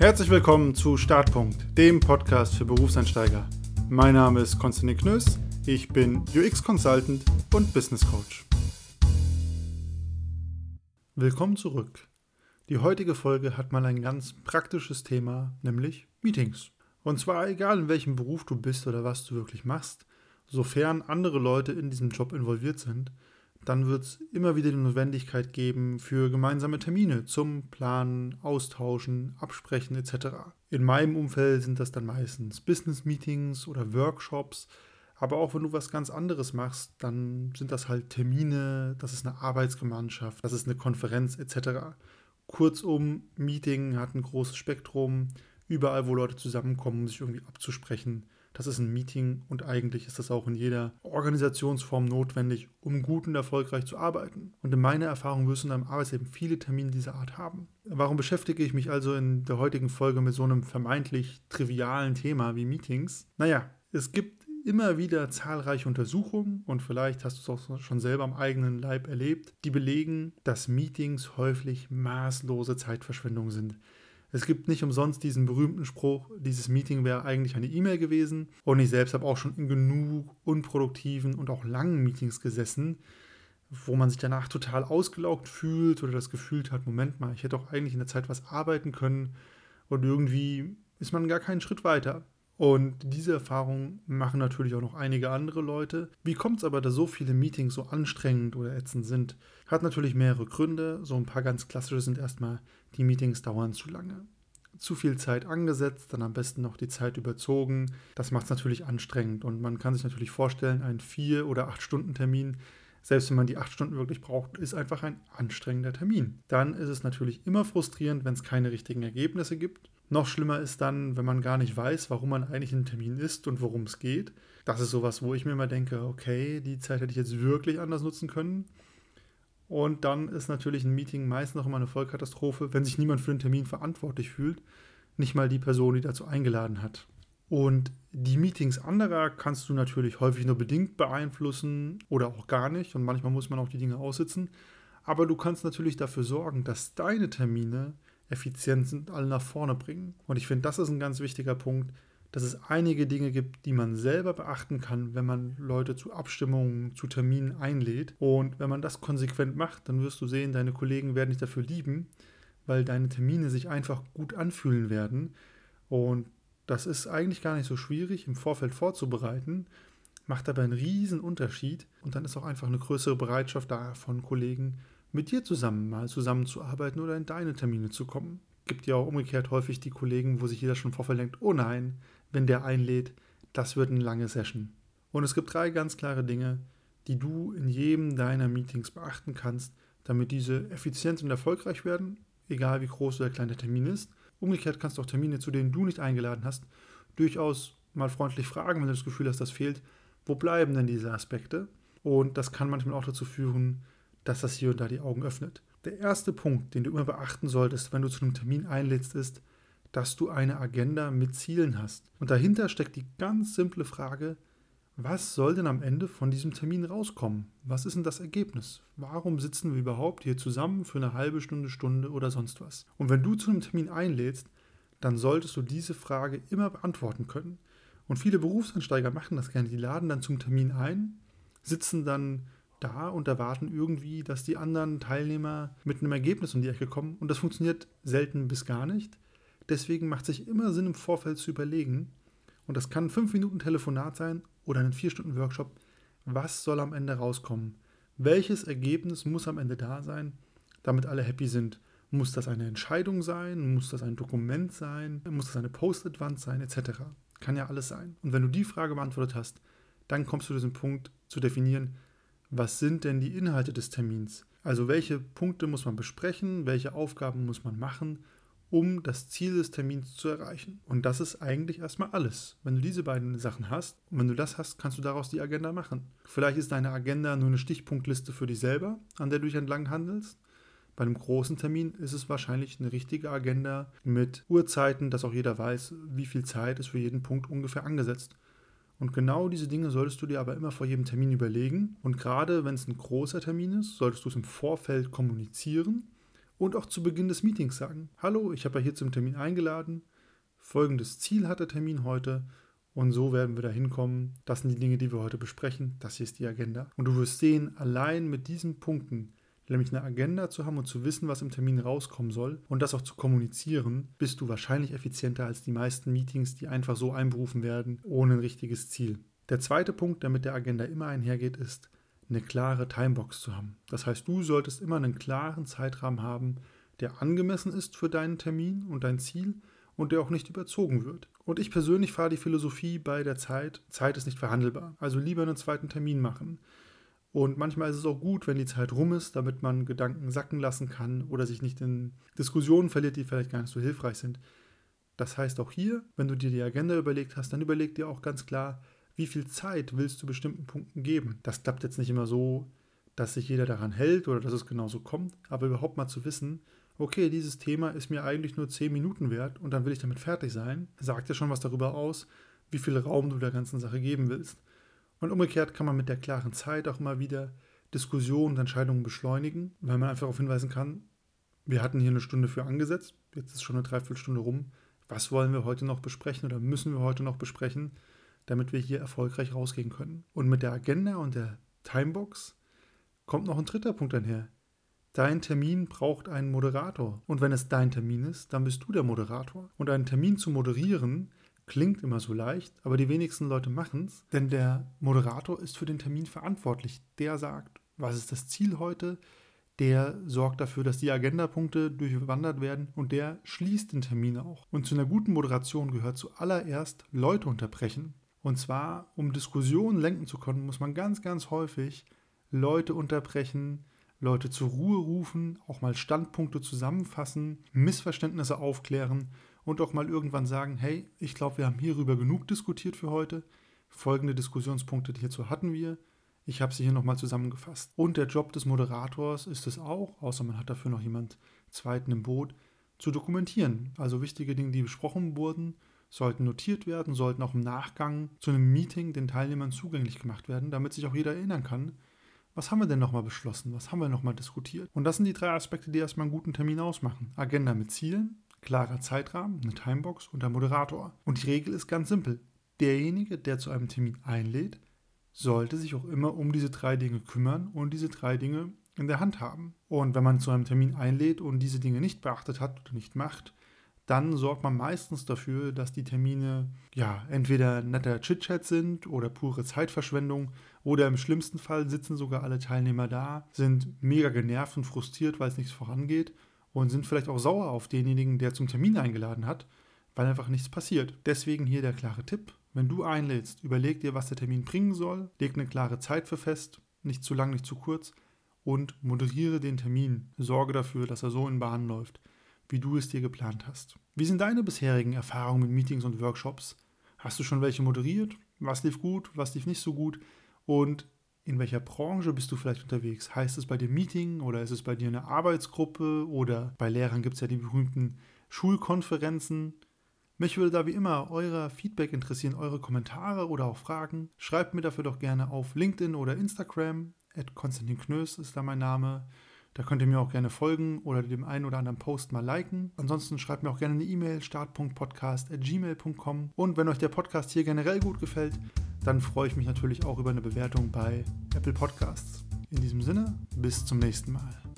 Herzlich willkommen zu Startpunkt, dem Podcast für Berufseinsteiger. Mein Name ist Konstantin Knöss, ich bin UX Consultant und Business Coach. Willkommen zurück. Die heutige Folge hat mal ein ganz praktisches Thema, nämlich Meetings. Und zwar egal in welchem Beruf du bist oder was du wirklich machst, sofern andere Leute in diesem Job involviert sind, dann wird es immer wieder die Notwendigkeit geben für gemeinsame Termine zum Planen, Austauschen, Absprechen etc. In meinem Umfeld sind das dann meistens Business-Meetings oder Workshops, aber auch wenn du was ganz anderes machst, dann sind das halt Termine, das ist eine Arbeitsgemeinschaft, das ist eine Konferenz etc. Kurzum, Meeting hat ein großes Spektrum, überall wo Leute zusammenkommen, um sich irgendwie abzusprechen das ist ein Meeting und eigentlich ist das auch in jeder Organisationsform notwendig, um gut und erfolgreich zu arbeiten. Und in meiner Erfahrung wirst du in deinem Arbeitsleben viele Termine dieser Art haben. Warum beschäftige ich mich also in der heutigen Folge mit so einem vermeintlich trivialen Thema wie Meetings? Naja, es gibt immer wieder zahlreiche Untersuchungen und vielleicht hast du es auch schon selber am eigenen Leib erlebt, die belegen, dass Meetings häufig maßlose Zeitverschwendung sind. Es gibt nicht umsonst diesen berühmten Spruch, dieses Meeting wäre eigentlich eine E-Mail gewesen. Und ich selbst habe auch schon in genug unproduktiven und auch langen Meetings gesessen, wo man sich danach total ausgelaugt fühlt oder das Gefühl hat, Moment mal, ich hätte auch eigentlich in der Zeit was arbeiten können und irgendwie ist man gar keinen Schritt weiter. Und diese Erfahrung machen natürlich auch noch einige andere Leute. Wie kommt es aber, dass so viele Meetings so anstrengend oder ätzend sind? Hat natürlich mehrere Gründe. So ein paar ganz klassische sind erstmal, die Meetings dauern zu lange. Zu viel Zeit angesetzt, dann am besten noch die Zeit überzogen. Das macht es natürlich anstrengend. Und man kann sich natürlich vorstellen, ein vier- oder acht Stunden Termin selbst wenn man die acht Stunden wirklich braucht, ist einfach ein anstrengender Termin. Dann ist es natürlich immer frustrierend, wenn es keine richtigen Ergebnisse gibt. Noch schlimmer ist dann, wenn man gar nicht weiß, warum man eigentlich im Termin ist und worum es geht. Das ist sowas, wo ich mir immer denke, okay, die Zeit hätte ich jetzt wirklich anders nutzen können. Und dann ist natürlich ein Meeting meist noch immer eine Vollkatastrophe, wenn sich niemand für den Termin verantwortlich fühlt. Nicht mal die Person, die dazu eingeladen hat. Und die Meetings anderer kannst du natürlich häufig nur bedingt beeinflussen oder auch gar nicht. Und manchmal muss man auch die Dinge aussitzen. Aber du kannst natürlich dafür sorgen, dass deine Termine effizient sind, alle nach vorne bringen. Und ich finde, das ist ein ganz wichtiger Punkt, dass es einige Dinge gibt, die man selber beachten kann, wenn man Leute zu Abstimmungen, zu Terminen einlädt. Und wenn man das konsequent macht, dann wirst du sehen, deine Kollegen werden dich dafür lieben, weil deine Termine sich einfach gut anfühlen werden. Und das ist eigentlich gar nicht so schwierig im Vorfeld vorzubereiten, macht aber einen riesen Unterschied. Und dann ist auch einfach eine größere Bereitschaft da von Kollegen, mit dir zusammen mal zusammenzuarbeiten oder in deine Termine zu kommen. Gibt ja auch umgekehrt häufig die Kollegen, wo sich jeder schon vorher denkt, oh nein, wenn der einlädt, das wird eine lange Session. Und es gibt drei ganz klare Dinge, die du in jedem deiner Meetings beachten kannst, damit diese effizient und erfolgreich werden, egal wie groß oder klein der Termin ist. Umgekehrt kannst du auch Termine, zu denen du nicht eingeladen hast, durchaus mal freundlich fragen, wenn du das Gefühl hast, das fehlt. Wo bleiben denn diese Aspekte? Und das kann manchmal auch dazu führen, dass das hier und da die Augen öffnet. Der erste Punkt, den du immer beachten solltest, wenn du zu einem Termin einlädst, ist, dass du eine Agenda mit Zielen hast. Und dahinter steckt die ganz simple Frage, was soll denn am Ende von diesem Termin rauskommen? Was ist denn das Ergebnis? Warum sitzen wir überhaupt hier zusammen für eine halbe Stunde, Stunde oder sonst was? Und wenn du zu einem Termin einlädst, dann solltest du diese Frage immer beantworten können. Und viele Berufsansteiger machen das gerne. Die laden dann zum Termin ein, sitzen dann da und erwarten irgendwie, dass die anderen Teilnehmer mit einem Ergebnis um die Ecke kommen. Und das funktioniert selten bis gar nicht. Deswegen macht sich immer Sinn, im Vorfeld zu überlegen, und das kann 5 Minuten Telefonat sein oder ein 4 Stunden Workshop, was soll am Ende rauskommen? Welches Ergebnis muss am Ende da sein, damit alle happy sind? Muss das eine Entscheidung sein? Muss das ein Dokument sein? Muss das eine Post-it-Wand sein? Etc. Kann ja alles sein. Und wenn du die Frage beantwortet hast, dann kommst du zu diesem Punkt zu definieren, was sind denn die Inhalte des Termins? Also welche Punkte muss man besprechen, welche Aufgaben muss man machen, um das Ziel des Termins zu erreichen. Und das ist eigentlich erstmal alles. Wenn du diese beiden Sachen hast und wenn du das hast, kannst du daraus die Agenda machen. Vielleicht ist deine Agenda nur eine Stichpunktliste für dich selber, an der du dich entlang handelst. Bei einem großen Termin ist es wahrscheinlich eine richtige Agenda mit Uhrzeiten, dass auch jeder weiß, wie viel Zeit ist für jeden Punkt ungefähr angesetzt. Und genau diese Dinge solltest du dir aber immer vor jedem Termin überlegen. Und gerade wenn es ein großer Termin ist, solltest du es im Vorfeld kommunizieren Und auch zu Beginn des Meetings sagen, hallo, ich habe ja hier zum Termin eingeladen, folgendes Ziel hat der Termin heute und so werden wir da hinkommen. Das sind die Dinge, die wir heute besprechen. Das hier ist die Agenda. Und du wirst sehen, allein mit diesen Punkten, nämlich eine Agenda zu haben und zu wissen, was im Termin rauskommen soll und das auch zu kommunizieren, bist du wahrscheinlich effizienter als die meisten Meetings, die einfach so einberufen werden, ohne ein richtiges Ziel. Der zweite Punkt, der mit der Agenda immer einhergeht, ist, eine klare Timebox zu haben. Das heißt, du solltest immer einen klaren Zeitrahmen haben, der angemessen ist für deinen Termin und dein Ziel und der auch nicht überzogen wird. Und ich persönlich fahre die Philosophie bei der Zeit, Zeit ist nicht verhandelbar. Also lieber einen zweiten Termin machen. Und manchmal ist es auch gut, wenn die Zeit rum ist, damit man Gedanken sacken lassen kann oder sich nicht in Diskussionen verliert, die vielleicht gar nicht so hilfreich sind. Das heißt auch hier, wenn du dir die Agenda überlegt hast, dann überleg dir auch ganz klar, wie viel Zeit willst du bestimmten Punkten geben. Das klappt jetzt nicht immer so, dass sich jeder daran hält oder dass es genauso kommt, aber überhaupt mal zu wissen, okay, dieses Thema ist mir eigentlich nur 10 Minuten wert und dann will ich damit fertig sein, sagt ja schon was darüber aus, wie viel Raum du der ganzen Sache geben willst. Und umgekehrt kann man mit der klaren Zeit auch immer wieder Diskussionen und Entscheidungen beschleunigen, weil man einfach darauf hinweisen kann, wir hatten hier eine Stunde für angesetzt, jetzt ist schon eine Dreiviertelstunde rum. Was wollen wir heute noch besprechen oder müssen wir heute noch besprechen, damit wir hier erfolgreich rausgehen können? Und mit der Agenda und der Timebox kommt noch ein dritter Punkt einher. Dein Termin braucht einen Moderator. Und wenn es dein Termin ist, dann bist du der Moderator. Und einen Termin zu moderieren Klingt immer so leicht, aber die wenigsten Leute machen es, denn der Moderator ist für den Termin verantwortlich. Der sagt, was ist das Ziel heute? Der sorgt dafür, dass die Agendapunkte durchwandert werden und der schließt den Termin auch. Und zu einer guten Moderation gehört zuallererst Leute unterbrechen. Und zwar, um Diskussionen lenken zu können, muss man ganz, ganz häufig Leute unterbrechen, Leute zur Ruhe rufen, auch mal Standpunkte zusammenfassen, Missverständnisse aufklären und auch mal irgendwann sagen, hey, ich glaube, wir haben hierüber genug diskutiert für heute. Folgende Diskussionspunkte hierzu hatten wir. Ich habe sie hier nochmal zusammengefasst. Und der Job des Moderators ist es auch, außer man hat dafür noch jemand zweiten im Boot, zu dokumentieren. Also wichtige Dinge, die besprochen wurden, sollten notiert werden, sollten auch im Nachgang zu einem Meeting den Teilnehmern zugänglich gemacht werden, damit sich auch jeder erinnern kann, was haben wir denn nochmal beschlossen, was haben wir nochmal diskutiert. Und das sind die drei Aspekte, die erstmal einen guten Termin ausmachen. Agenda mit Zielen, klarer Zeitrahmen, eine Timebox und der Moderator. Und die Regel ist ganz simpel. Derjenige, der zu einem Termin einlädt, sollte sich auch immer um diese drei Dinge kümmern und diese drei Dinge in der Hand haben. Und wenn man zu einem Termin einlädt und diese Dinge nicht beachtet hat oder nicht macht, dann sorgt man meistens dafür, dass die Termine ja entweder netter Chitchat sind oder pure Zeitverschwendung oder im schlimmsten Fall sitzen sogar alle Teilnehmer da, sind mega genervt und frustriert, weil es nichts vorangeht und sind vielleicht auch sauer auf denjenigen, der zum Termin eingeladen hat, weil einfach nichts passiert. Deswegen hier der klare Tipp. Wenn du einlädst, überleg dir, was der Termin bringen soll, leg eine klare Zeit für fest, nicht zu lang, nicht zu kurz und moderiere den Termin. Sorge dafür, dass er so in Bahn läuft, wie du es dir geplant hast. Wie sind deine bisherigen Erfahrungen mit Meetings und Workshops? Hast du schon welche moderiert? Was lief gut, was lief nicht so gut? Und in welcher Branche bist du vielleicht unterwegs? Heißt es bei dir Meeting oder ist es bei dir eine Arbeitsgruppe oder bei Lehrern gibt es ja die berühmten Schulkonferenzen? Mich würde da wie immer euer Feedback interessieren, eure Kommentare oder auch Fragen. Schreibt mir dafür doch gerne auf LinkedIn oder Instagram. Konstantin Knös ist da mein Name. Da könnt ihr mir auch gerne folgen oder dem einen oder anderen Post mal liken. Ansonsten schreibt mir auch gerne eine E-Mail start.podcast.gmail.com. Und wenn euch der Podcast hier generell gut gefällt, dann freue ich mich natürlich auch über eine Bewertung bei Apple Podcasts. In diesem Sinne, bis zum nächsten Mal.